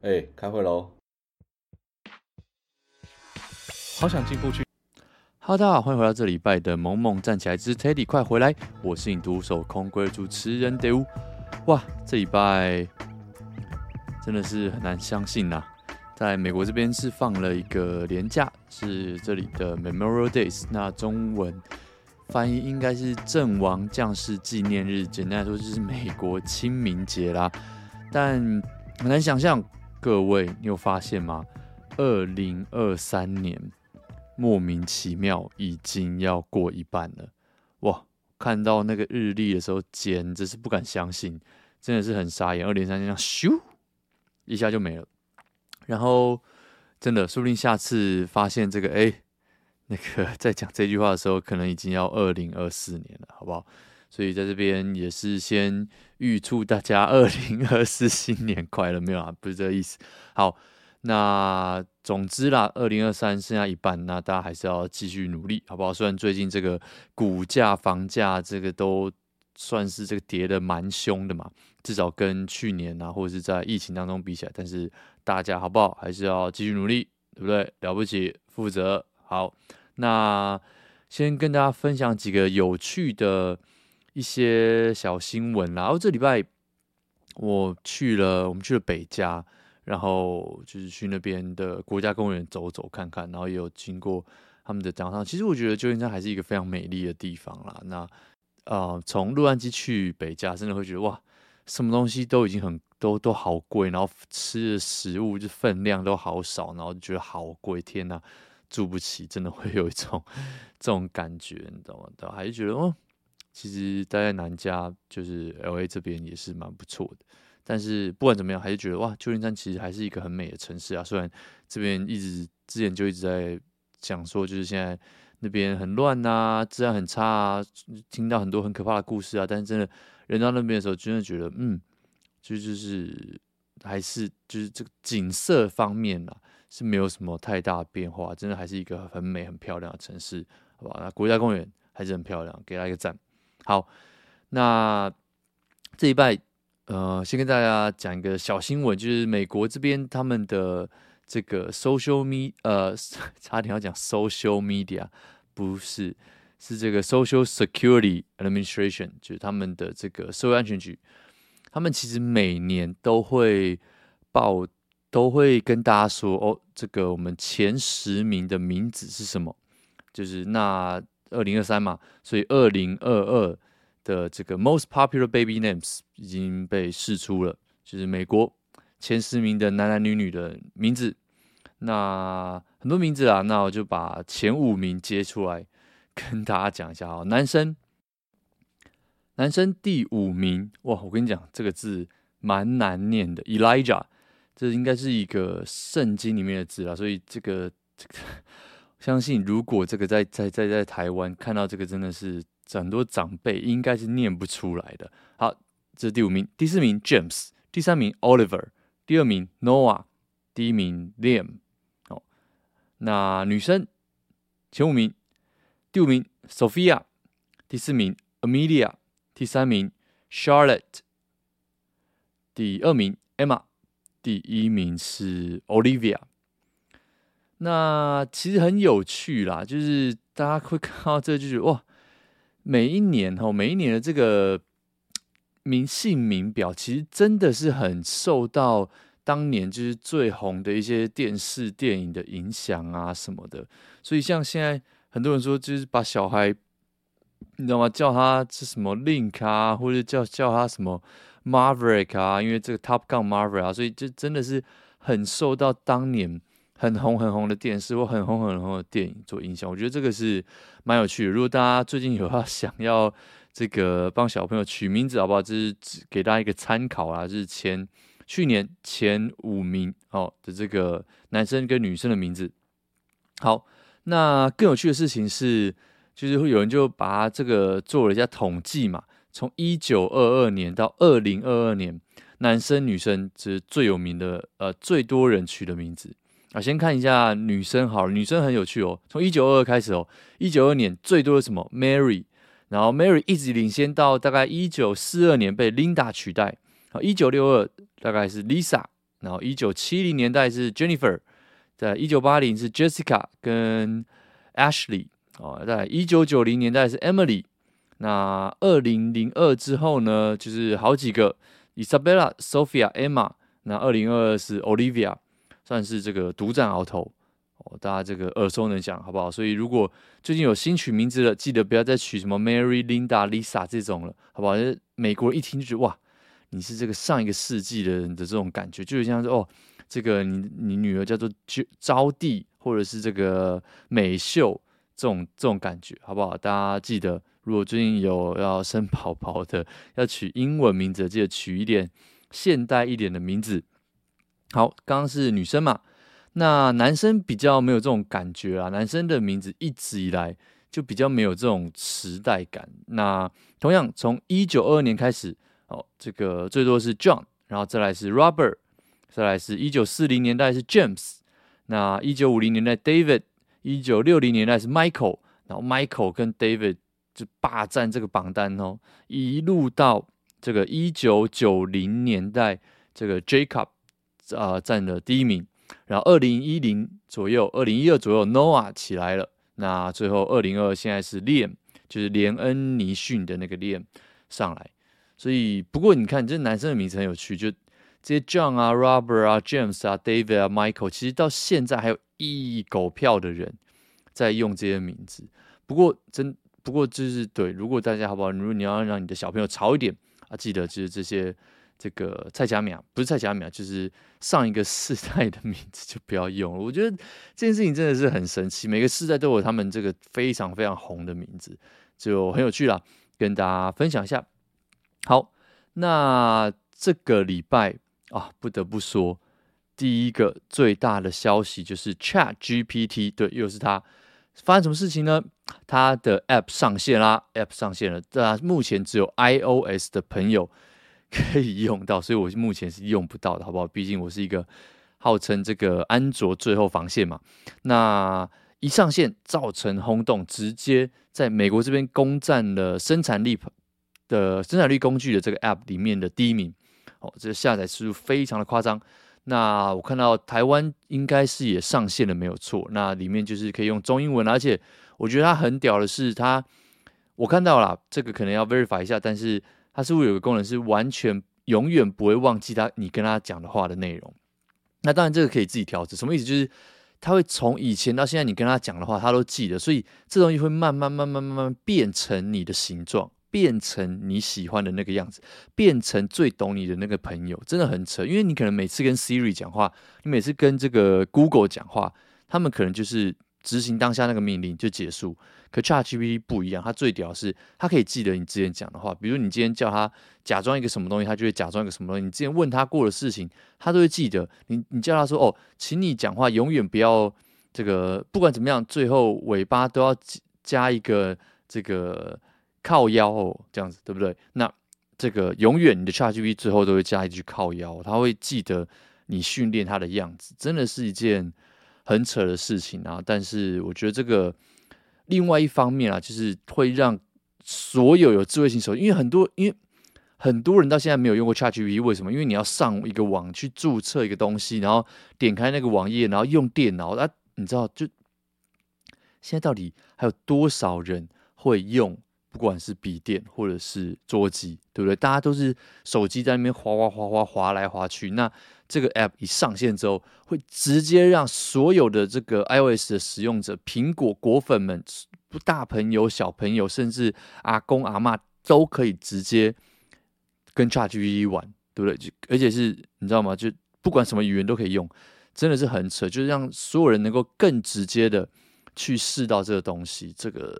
哎、欸，开会喽！好想进步去。Hello，大家好，欢迎回到这礼拜的萌萌站起来之 Teddy，快回来！我是你独守空闺的主持人 Dew。哇，这礼拜真的是很难相信呐、啊，在美国这边是放了一个连假，是这里的 Memorial Days，那中文翻译应该是阵亡将士纪念日，简单来说就是美国清明节啦。但很难想象。各位，你有发现吗？二零二三年莫名其妙已经要过一半了，哇！看到那个日历的时候，简直是不敢相信，真的是很傻眼。二零二三年这样咻一下就没了，然后真的说不定下次发现这个，哎，那个 在讲这句话的时候，可能已经要二零二四年了，好不好？所以在这边也是先预祝大家 二零二四新年快乐，没有啊，不是这个意思。好，那总之啦，二零二三剩下一半，那大家还是要继续努力，好不好？虽然最近这个股价、房价这个都算是这个跌得蛮凶的嘛，至少跟去年啊，或者是在疫情当中比起来，但是大家好不好？还是要继续努力，对不对？了不起，负责。好，那先跟大家分享几个有趣的。一些小新闻啦，然后这礼拜我去了，我们去了北加，然后就是去那边的国家公园走走看看，然后也有经过他们的长廊。其实我觉得旧金山还是一个非常美丽的地方啦。那呃，从洛杉矶去北加，真的会觉得哇，什么东西都已经很都都好贵，然后吃的食物就分量都好少，然后就觉得好贵，天哪，住不起，真的会有一种 这种感觉，你知道吗？都还是觉得哦。其实待在南加就是 LA 这边也是蛮不错的，但是不管怎么样，还是觉得哇，旧金山其实还是一个很美的城市啊。虽然这边一直之前就一直在讲说，就是现在那边很乱啊，治安很差啊，听到很多很可怕的故事啊。但是真的人到那边的时候，真的觉得嗯，就就是还是就是这个景色方面啊，是没有什么太大变化，真的还是一个很美很漂亮的城市，好吧？那国家公园还是很漂亮，给他一个赞。好，那这一拜，呃，先跟大家讲一个小新闻，就是美国这边他们的这个 social media，呃，差点要讲 social media，不是，是这个 Social Security Administration，就是他们的这个社会安全局，他们其实每年都会报，都会跟大家说，哦，这个我们前十名的名字是什么，就是那。二零二三嘛，所以二零二二的这个 most popular baby names 已经被释出了，就是美国前十名的男男女女的名字。那很多名字啊，那我就把前五名接出来跟大家讲一下哈。男生，男生第五名，哇，我跟你讲这个字蛮难念的，Elijah，这应该是一个圣经里面的字啊，所以这个这个。相信如果这个在在在在台湾看到这个，真的是很多长辈应该是念不出来的。好，这是第五名，第四名 James，第三名 Oliver，第二名 Noah，第一名 Liam。哦，那女生前五名，第五名 Sophia，第四名 Amelia，第三名 Charlotte，第二名 Emma，第一名是 Olivia。那其实很有趣啦，就是大家会看到这，就是哇，每一年哈，每一年的这个名姓名表，其实真的是很受到当年就是最红的一些电视电影的影响啊什么的。所以像现在很多人说，就是把小孩，你知道吗？叫他是什么 Link 啊，或者叫叫他什么 Maverick 啊，因为这个 Top Gun Maverick 啊，所以就真的是很受到当年。很红很红的电视或很红很红的电影做影响，我觉得这个是蛮有趣的。如果大家最近有要 想要这个帮小朋友取名字，好不好？这是给大家一个参考啦。就是前去年前五名哦的这个男生跟女生的名字。好，那更有趣的事情是，就是会有人就把这个做了一下统计嘛，从一九二二年到二零二二年，男生女生是最有名的，呃，最多人取的名字。啊，先看一下女生好了，女生很有趣哦。从一九二二开始哦，一九二二年最多的什么？Mary，然后 Mary 一直领先到大概一九四二年被 Linda 取代。好，一九六二大概是 Lisa，然后一九七零年代是 Jennifer，在一九八零是 Jessica 跟 Ashley 哦，在一九九零年代是 Emily，那二零零二之后呢，就是好几个 Isabella、Sophia、Emma，那二零二二是 Olivia，算是这个独占鳌头。哦，大家这个耳熟能详，好不好？所以如果最近有新取名字了，记得不要再取什么 Mary、Linda、Lisa 这种了，好不好？美国人一听就觉得哇，你是这个上一个世纪的人的这种感觉，就是像是哦，这个你你女儿叫做招娣，或者是这个美秀这种这种感觉，好不好？大家记得，如果最近有要生宝宝的，要取英文名字，记得取一点现代一点的名字。好，刚刚是女生嘛。那男生比较没有这种感觉啊，男生的名字一直以来就比较没有这种时代感。那同样从一九二二年开始，哦，这个最多是 John，然后再来是 Robert，再来是一九四零年代是 James，那一九五零年代 David，一九六零年代是 Michael，然后 Michael 跟 David 就霸占这个榜单哦，一路到这个一九九零年代，这个 Jacob 啊、占了第一名。然后二零一零左右，二零一二左右，Noah 起来了。那最后二零二现在是 Liam，就是连恩尼逊的那个 Liam 上来。所以不过你看，这男生的名字很有趣，就这些 John 啊、Robert 啊、James 啊、David 啊、Michael，其实到现在还有一狗票的人在用这些名字。不过真不过就是对，如果大家好不好？如果你要让你的小朋友潮一点啊，记得就是这些。这个蔡佳苗不是蔡佳苗，就是上一个世代的名字就不要用了。我觉得这件事情真的是很神奇，每个世代都有他们这个非常非常红的名字，就很有趣啦，跟大家分享一下。好，那这个礼拜啊，不得不说，第一个最大的消息就是 Chat GPT，对，又是它，发生什么事情呢？它的 App 上线啦，App 上线了，但目前只有 iOS 的朋友。可以用到，所以我目前是用不到的，好不好？毕竟我是一个号称这个安卓最后防线嘛。那一上线造成轰动，直接在美国这边攻占了生产力的生产力工具的这个 App 里面的第一名。哦，这个下载次数非常的夸张。那我看到台湾应该是也上线了，没有错。那里面就是可以用中英文，而且我觉得它很屌的是，它我看到了这个可能要 verify 一下，但是。它是不是有个功能是完全永远不会忘记他你跟他讲的话的内容？那当然这个可以自己调整。什么意思？就是他会从以前到现在你跟他讲的话，他都记得，所以这东西会慢慢慢慢慢慢变成你的形状，变成你喜欢的那个样子，变成最懂你的那个朋友，真的很扯。因为你可能每次跟 Siri 讲话，你每次跟这个 Google 讲话，他们可能就是。执行当下那个命令就结束，可 ChatGPT 不一样，它最屌是它可以记得你之前讲的话，比如你今天叫它假装一个什么东西，它就会假装一个什么东西。你之前问他过的事情，它都会记得。你你叫它说哦，请你讲话永远不要这个，不管怎么样，最后尾巴都要加一个这个靠腰哦，这样子对不对？那这个永远你的 ChatGPT 最后都会加一句靠腰，它会记得你训练它的样子，真的是一件。很扯的事情啊，但是我觉得这个另外一方面啊，就是会让所有有智慧型手机，因为很多因为很多人到现在没有用过 ChatGPT，为什么？因为你要上一个网去注册一个东西，然后点开那个网页，然后用电脑，啊，你知道，就现在到底还有多少人会用？不管是笔电或者是桌机，对不对？大家都是手机在那边滑滑滑滑滑来滑去。那这个 app 一上线之后，会直接让所有的这个 iOS 的使用者、苹果果粉们、大朋友、小朋友，甚至阿公阿嬷，都可以直接跟 ChatGPT 玩，对不对？就而且是你知道吗？就不管什么语言都可以用，真的是很扯。就是让所有人能够更直接的去试到这个东西，这个。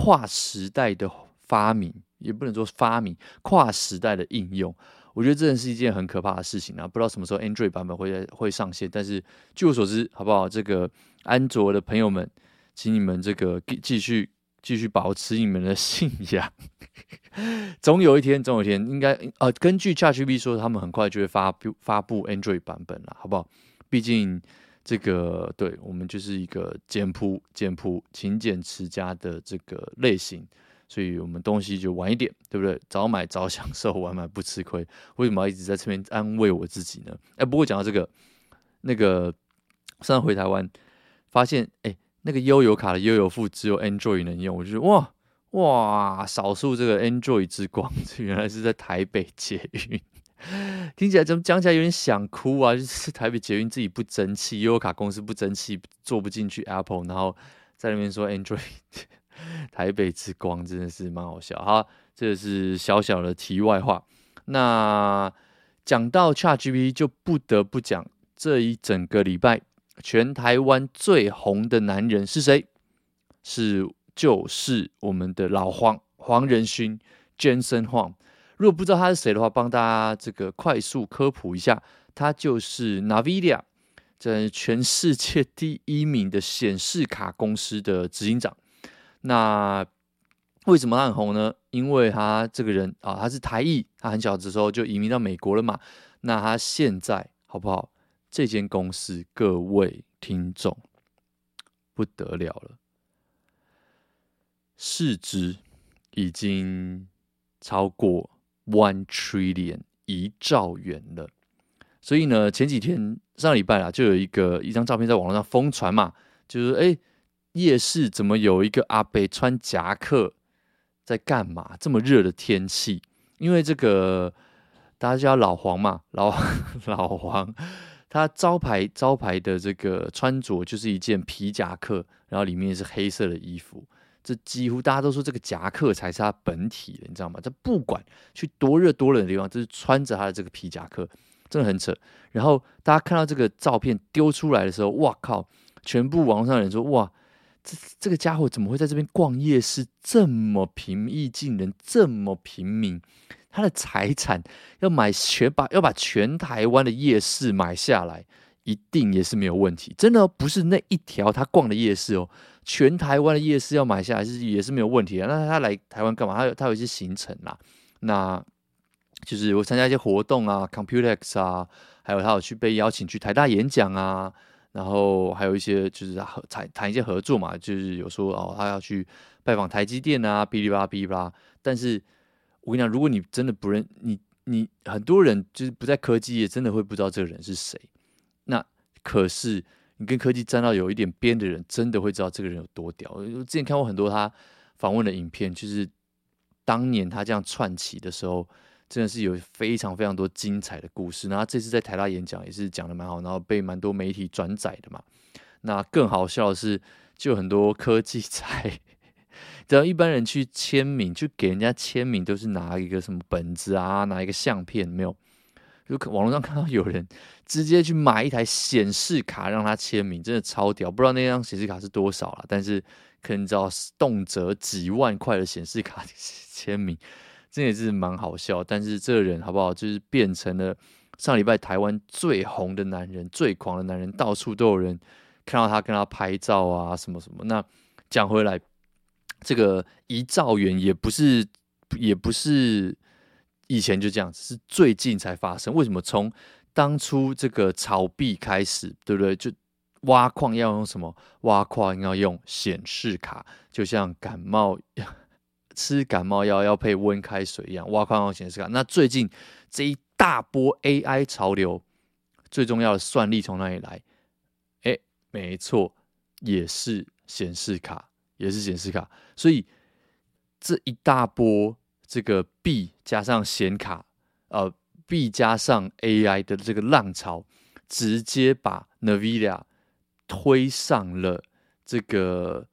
跨时代的发明，也不能说发明，跨时代的应用，我觉得真的是一件很可怕的事情啊！不知道什么时候 Android 版本会会上线，但是据我所知，好不好？这个安卓的朋友们，请你们这个继续继续保持你们的信仰，总有一天，总有一天，应该呃，根据 ChatGPT 说，他们很快就会发布发布 Android 版本了，好不好？毕竟。这个对我们就是一个简朴、简朴、勤俭持家的这个类型，所以我们东西就晚一点，对不对？早买早享受，晚买不吃亏。为什么要一直在这边安慰我自己呢？哎，不过讲到这个，那个上次回台湾，发现哎，那个悠游卡的悠游付只有 Android 能用，我就觉得哇哇，少数这个 Android 之光，原来是在台北捷运。听起来怎么讲起来有点想哭啊？就是台北捷运自己不争气，悠游卡公司不争气，做不进去 Apple，然后在那边说 Android。台北之光真的是蛮好笑哈，这是小小的题外话。那讲到 ChatGPT，就不得不讲这一整个礼拜全台湾最红的男人是谁？是就是我们的老黄黄仁勋 Jensen Huang。如果不知道他是谁的话，帮大家这个快速科普一下，他就是 NVIDIA 这全世界第一名的显示卡公司的执行长。那为什么他很红呢？因为他这个人啊，他是台裔，他很小的时候就移民到美国了嘛。那他现在好不好？这间公司各位听众不得了了，市值已经超过 one trillion 一兆元了。所以呢，前几天上礼拜啊，就有一个一张照片在网络上疯传嘛，就是哎。夜市怎么有一个阿伯穿夹克在干嘛？这么热的天气，因为这个大家叫老黄嘛，老 老黄，他招牌招牌的这个穿着就是一件皮夹克，然后里面是黑色的衣服。这几乎大家都说这个夹克才是他本体的，你知道吗？这不管去多热多冷的地方，就是穿着他的这个皮夹克，真的很扯。然后大家看到这个照片丢出来的时候，哇靠！全部网上人说哇。这这个家伙怎么会在这边逛夜市这么平易近人，这么平民？他的财产要买全把要把全台湾的夜市买下来，一定也是没有问题。真的不是那一条他逛的夜市哦，全台湾的夜市要买下来是也是没有问题的。那他来台湾干嘛？他有他有一些行程啦，那就是我参加一些活动啊，Computex 啊，还有他有去被邀请去台大演讲啊。然后还有一些就是合谈谈一些合作嘛，就是有说哦，他要去拜访台积电啊，哔哩吧哔哩吧。但是我跟你讲，如果你真的不认你，你很多人就是不在科技业，真的会不知道这个人是谁。那可是你跟科技沾到有一点边的人，真的会知道这个人有多屌。我之前看过很多他访问的影片，就是当年他这样串起的时候。真的是有非常非常多精彩的故事。那这次在台大演讲也是讲的蛮好，然后被蛮多媒体转载的嘛。那更好笑的是，就很多科技 在，只要一般人去签名，就给人家签名都是拿一个什么本子啊，拿一个相片，没有。就网络上看到有人直接去买一台显示卡让他签名，真的超屌。不知道那张显示卡是多少了，但是可能知道动辄几万块的显示卡 签名。这也是蛮好笑，但是这个人好不好，就是变成了上礼拜台湾最红的男人，最狂的男人，到处都有人看到他跟他拍照啊，什么什么。那讲回来，这个一兆元也不是，也不是以前就这样子，是最近才发生。为什么？从当初这个炒币开始，对不对？就挖矿要用什么？挖矿要用显示卡，就像感冒。吃感冒药要配温开水一样，挖矿要显示卡。那最近这一大波 AI 潮流，最重要的算力从哪里来？哎，没错，也是显示卡，也是显示卡。所以这一大波这个 B 加上显卡，呃，，B 加上 AI 的这个浪潮，直接把 NVIDIA 推上了这个。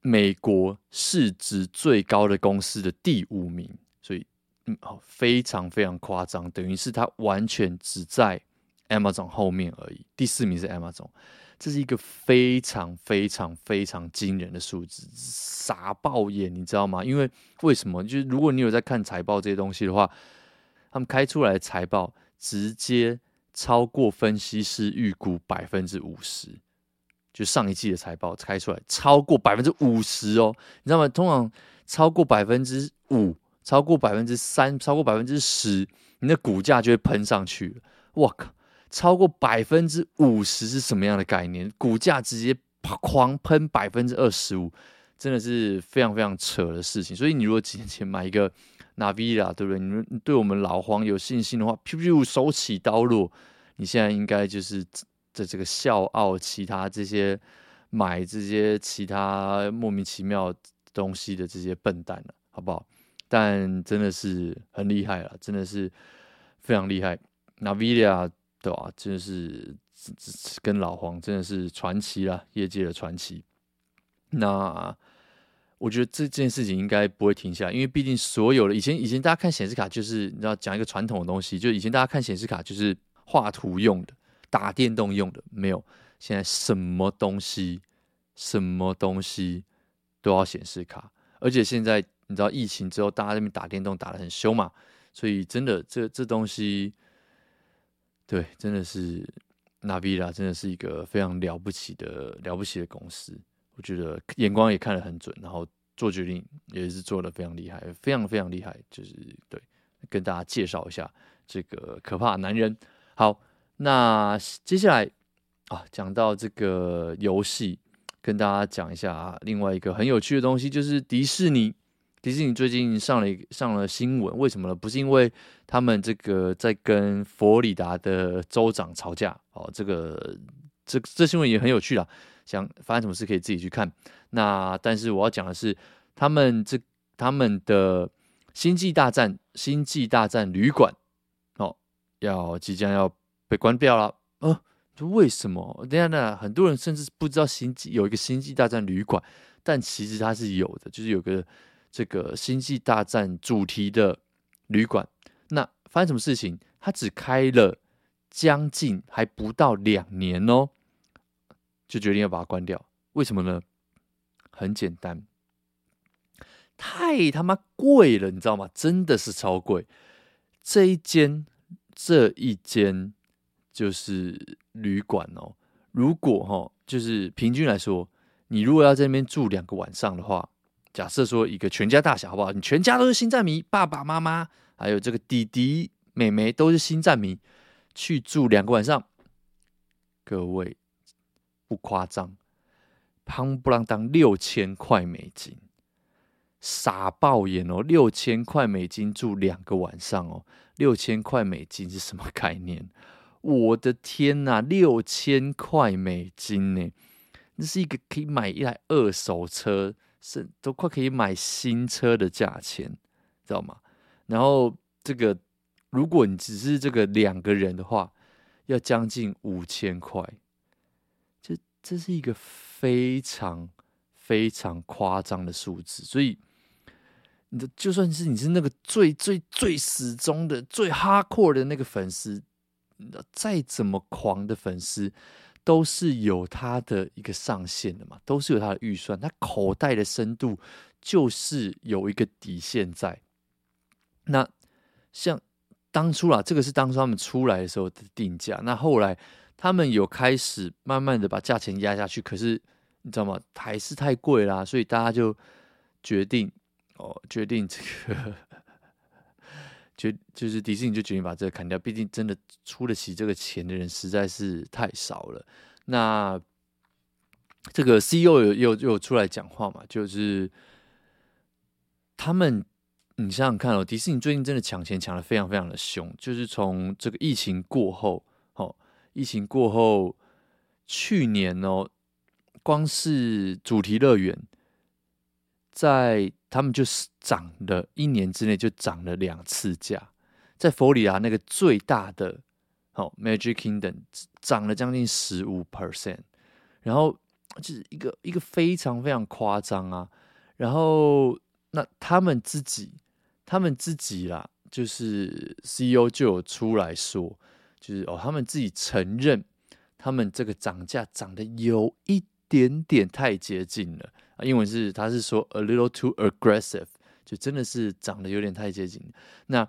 美国市值最高的公司的第五名，所以嗯，非常非常夸张，等于是它完全只在 Amazon 后面而已。第四名是 Amazon，这是一个非常非常非常惊人的数字，傻爆眼，你知道吗？因为为什么？就是如果你有在看财报这些东西的话，他们开出来的财报直接超过分析师预估百分之五十。就上一季的财报开出来超过百分之五十哦，你知道吗？通常超过百分之五、超过百分之三、超过百分之十，你的股价就会喷上去了。我靠，超过百分之五十是什么样的概念？股价直接狂喷百分之二十五，真的是非常非常扯的事情。所以你如果几年前买一个 Navia，对不对？你们对我们老黄有信心的话，噗噗手起刀落，你现在应该就是在这个笑傲其他这些买这些其他莫名其妙东西的这些笨蛋了，好不好？但真的是很厉害了，真的是非常厉害。Navia 对吧？真的是跟老黄真的是传奇了，业界的传奇。那我觉得这件事情应该不会停下来，因为毕竟所有的以前以前大家看显示卡就是你知道讲一个传统的东西，就以前大家看显示卡就是画图用的、打电动用的，没有。现在什么东西什么东西都要显示卡，而且现在你知道疫情之后，大家这边打电动打得很凶嘛，所以真的这这东西。对，真的是 Navia，真的是一个非常了不起的了不起的公司。我觉得眼光也看得很准，然后做决定也是做得非常厉害，非常非常厉害。就是对，跟大家介绍一下这个可怕男人。好，那接下来啊，讲到这个游戏，跟大家讲一下啊另外一个很有趣的东西，就是迪士尼。迪士尼最近上了上了新闻，为什么呢？不是因为他们这个在跟佛罗里达的州长吵架哦，这个这这新闻也很有趣啦。想发生什么事可以自己去看。那但是我要讲的是，他们这他们的星际大战星际大战旅馆哦，要即将要被关掉了。呃，为什么？等下呢，很多人甚至不知道星际有一个星际大战旅馆，但其实它是有的，就是有个。这个星际大战主题的旅馆，那发生什么事情？它只开了将近还不到两年哦，就决定要把它关掉。为什么呢？很简单，太他妈贵了，你知道吗？真的是超贵。这一间，这一间就是旅馆哦。如果哈，就是平均来说，你如果要在那边住两个晚上的话。假设说一个全家大小好不好？你全家都是星战迷，爸爸妈妈还有这个弟弟妹妹都是星战迷，去住两个晚上，各位不夸张，胖不啷当六千块美金，傻爆眼哦！六千块美金住两个晚上哦，六千块美金是什么概念？我的天哪，六千块美金呢？那是一个可以买一台二手车。是都快可以买新车的价钱，知道吗？然后这个，如果你只是这个两个人的话，要将近五千块，这这是一个非常非常夸张的数字。所以，你的就算是你是那个最最最始终的、最 hardcore 的那个粉丝，再怎么狂的粉丝。都是有它的一个上限的嘛，都是有它的预算，它口袋的深度就是有一个底线在。那像当初啦，这个是当初他们出来的时候的定价，那后来他们有开始慢慢的把价钱压下去，可是你知道吗？还是太贵啦，所以大家就决定哦，决定这个，决就是迪士尼就决定把这个砍掉，毕竟真的出得起这个钱的人实在是太少了。那这个 CEO 有有有出来讲话嘛？就是他们，你想想看哦，迪士尼最近真的抢钱抢的非常非常的凶。就是从这个疫情过后，哦，疫情过后，去年哦，光是主题乐园，在他们就是涨了一年之内就涨了两次价，在佛罗里达那个最大的。哦，Magic Kingdom 涨了将近十五 percent，然后就是一个一个非常非常夸张啊。然后那他们自己，他们自己啦，就是 CEO 就有出来说，就是哦，他们自己承认，他们这个涨价涨得有一点点太接近了。英文是他是说 a little too aggressive，就真的是长得有点太接近。那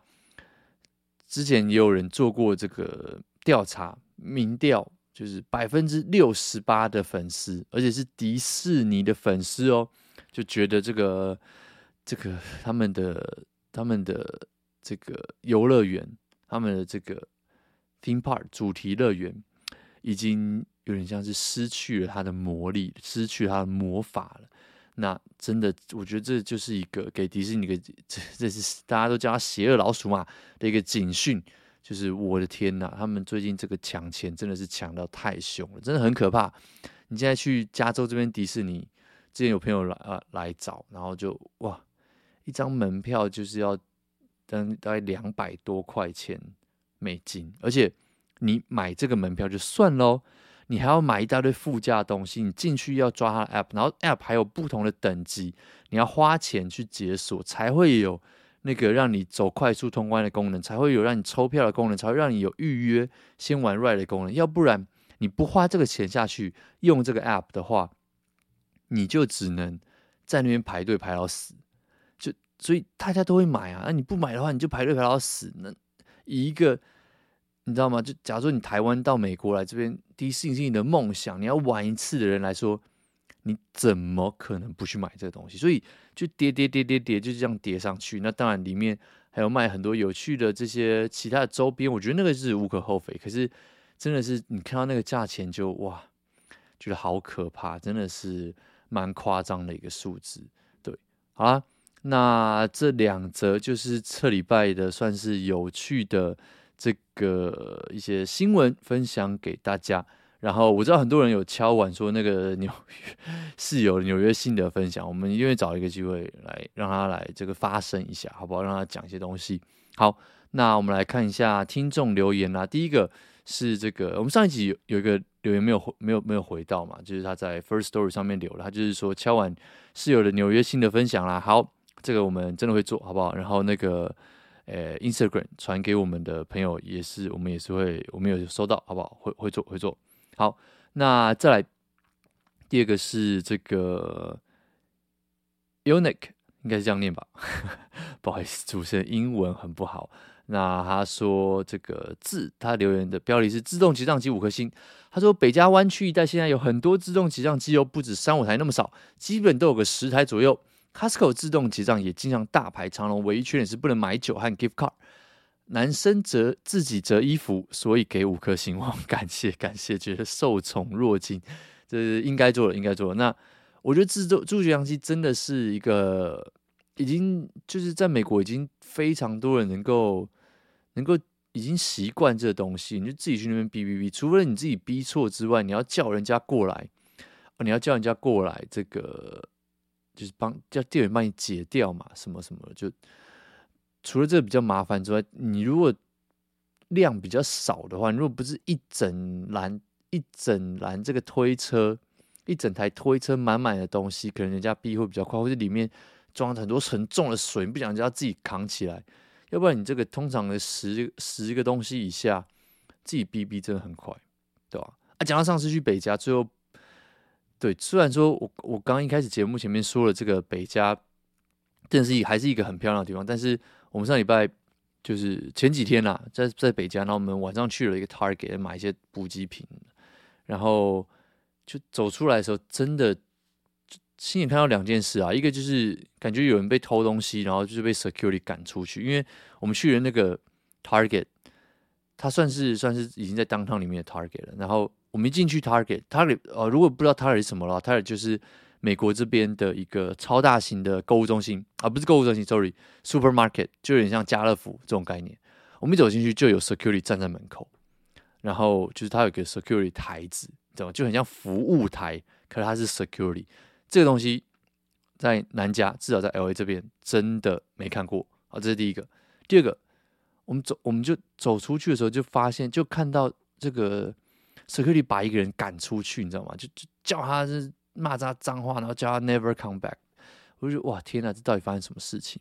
之前也有人做过这个调查民调，就是百分之六十八的粉丝，而且是迪士尼的粉丝哦，就觉得这个这个他们的他们的这个游乐园，他们的这个 theme park 主题乐园，已经有点像是失去了它的魔力，失去它的魔法了。那真的，我觉得这就是一个给迪士尼一个 这这是大家都叫他邪恶老鼠嘛的一个警讯，就是我的天呐，他们最近这个抢钱真的是抢到太凶了，真的很可怕。你现在去加州这边迪士尼，之前有朋友来啊来找，然后就哇，一张门票就是要等大概两百多块钱美金，而且你买这个门票就算喽。你还要买一大堆附加的东西，你进去要抓它的 app，然后 app 还有不同的等级，你要花钱去解锁，才会有那个让你走快速通关的功能，才会有让你抽票的功能，才会让你有预约先玩 ride 的功能。要不然你不花这个钱下去用这个 app 的话，你就只能在那边排队排到死。就所以大家都会买啊，那你不买的话，你就排队排到死。那一个你知道吗？就假如说你台湾到美国来这边，迪士尼是你的梦想，你要玩一次的人来说，你怎么可能不去买这个东西？所以就叠叠叠叠叠，就这样叠上去。那当然里面还有卖很多有趣的这些其他的周边，我觉得那个是无可厚非。可是真的是你看到那个价钱就哇，觉得好可怕，真的是蛮夸张的一个数字。对，好啦，那这两则就是这礼拜的算是有趣的。这个一些新闻分享给大家，然后我知道很多人有敲碗说那个纽约是有纽约新的分享，我们因为找一个机会来让他来这个发声一下，好不好？让他讲一些东西。好，那我们来看一下听众留言啦。第一个是这个，我们上一集有有一个留言没有回，没有没有回到嘛，就是他在 First Story 上面留了，他就是说敲碗是有的纽约新的分享啦。好，这个我们真的会做好不好？然后那个。呃，Instagram 传给我们的朋友也是，我们也是会，我们有收到，好不好？会会做会做。好，那再来第二个是这个 Unique，应该是这样念吧？不好意思，主持人英文很不好。那他说这个字，他留言的标题是自动结账机五颗星。他说北加湾区一带现在有很多自动结账机，又不止三五台那么少，基本都有个十台左右。Costco 自动结账也经常大排长龙，唯一缺点是不能买酒和 gift card。男生折自己折衣服，所以给五颗星。哇，感谢感谢，觉得受宠若惊，这是应该做的，应该做的。那我觉得自助助结账机真的是一个，已经就是在美国已经非常多人能够能够已经习惯这东西，你就自己去那边哔哔哔，除了你自己逼错之外，你要叫人家过来，你要叫人家过来这个。就是帮叫店员帮你解掉嘛，什么什么，就除了这个比较麻烦之外，你如果量比较少的话，你如果不是一整篮一整篮这个推车，一整台推车满满的东西，可能人家逼会比较快，或者里面装很多很重的水，你不想人家自己扛起来，要不然你这个通常的十十个东西以下，自己逼逼真的很快，对吧？啊，讲到上次去北加，最后。对，虽然说我我刚一开始节目前面说了这个北加，真的是还是一个很漂亮的地方，但是我们上礼拜就是前几天啦，在在北加，然后我们晚上去了一个 Target 买一些补给品，然后就走出来的时候，真的亲眼看到两件事啊，一个就是感觉有人被偷东西，然后就是被 security 赶出去，因为我们去的那个 Target，它算是算是已经在 downtown 里面的 Target 了，然后。我们一进去 Target，Target 呃，如果不知道 Target 是什么的话，Target 就是美国这边的一个超大型的购物中心啊，不是购物中心，sorry，supermarket，就有点像家乐福这种概念。我们一走进去就有 security 站在门口，然后就是它有个 security 台子，知道吗？就很像服务台，可是它是 security。这个东西在南加，至少在 LA 这边真的没看过。好，这是第一个。第二个，我们走，我们就走出去的时候就发现，就看到这个。Security 把一个人赶出去，你知道吗？就就叫他骂他脏话，然后叫他 never come back。我就觉得哇，天哪，这到底发生什么事情？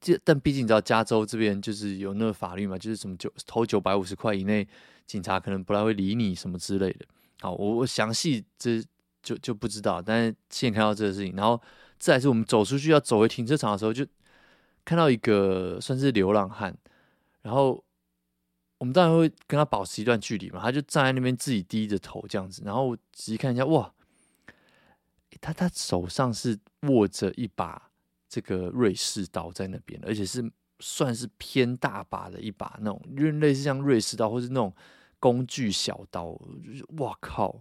这但毕竟你知道，加州这边就是有那个法律嘛，就是什么九投九百五十块以内，警察可能不太会理你什么之类的。好，我我详细这就就不知道，但是现在看到这个事情，然后再来是我们走出去要走回停车场的时候，就看到一个算是流浪汉，然后。我们当然会跟他保持一段距离嘛，他就站在那边自己低着头这样子，然后仔细看一下，哇，他他手上是握着一把这个瑞士刀在那边，而且是算是偏大把的一把那种，因为类似像瑞士刀或是那种工具小刀，就是哇靠，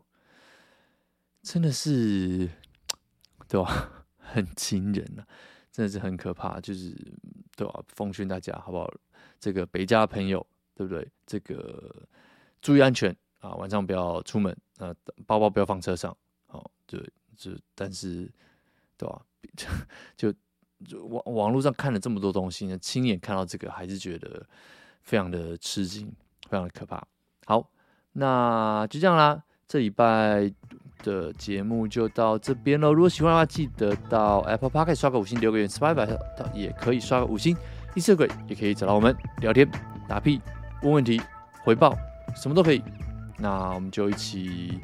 真的是对吧？很惊人呐、啊，真的是很可怕，就是对吧？奉劝大家好不好？这个北加朋友，对不对？这个注意安全啊，晚上不要出门，呃，包包不要放车上，哦，就就但是，对吧？就就网网络上看了这么多东西呢，亲眼看到这个，还是觉得非常的吃惊，非常的可怕。好，那就这样啦，这礼拜的节目就到这边喽。如果喜欢的话，记得到 Apple Podcast 刷个五星，留个言，Spotify 也可以刷个五星。Instagram 也可以找到我们聊天、打屁、问问题、回报，什么都可以。那我们就一起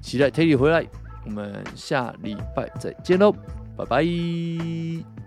期待 Teddy 回来。我们下礼拜再见喽，拜拜。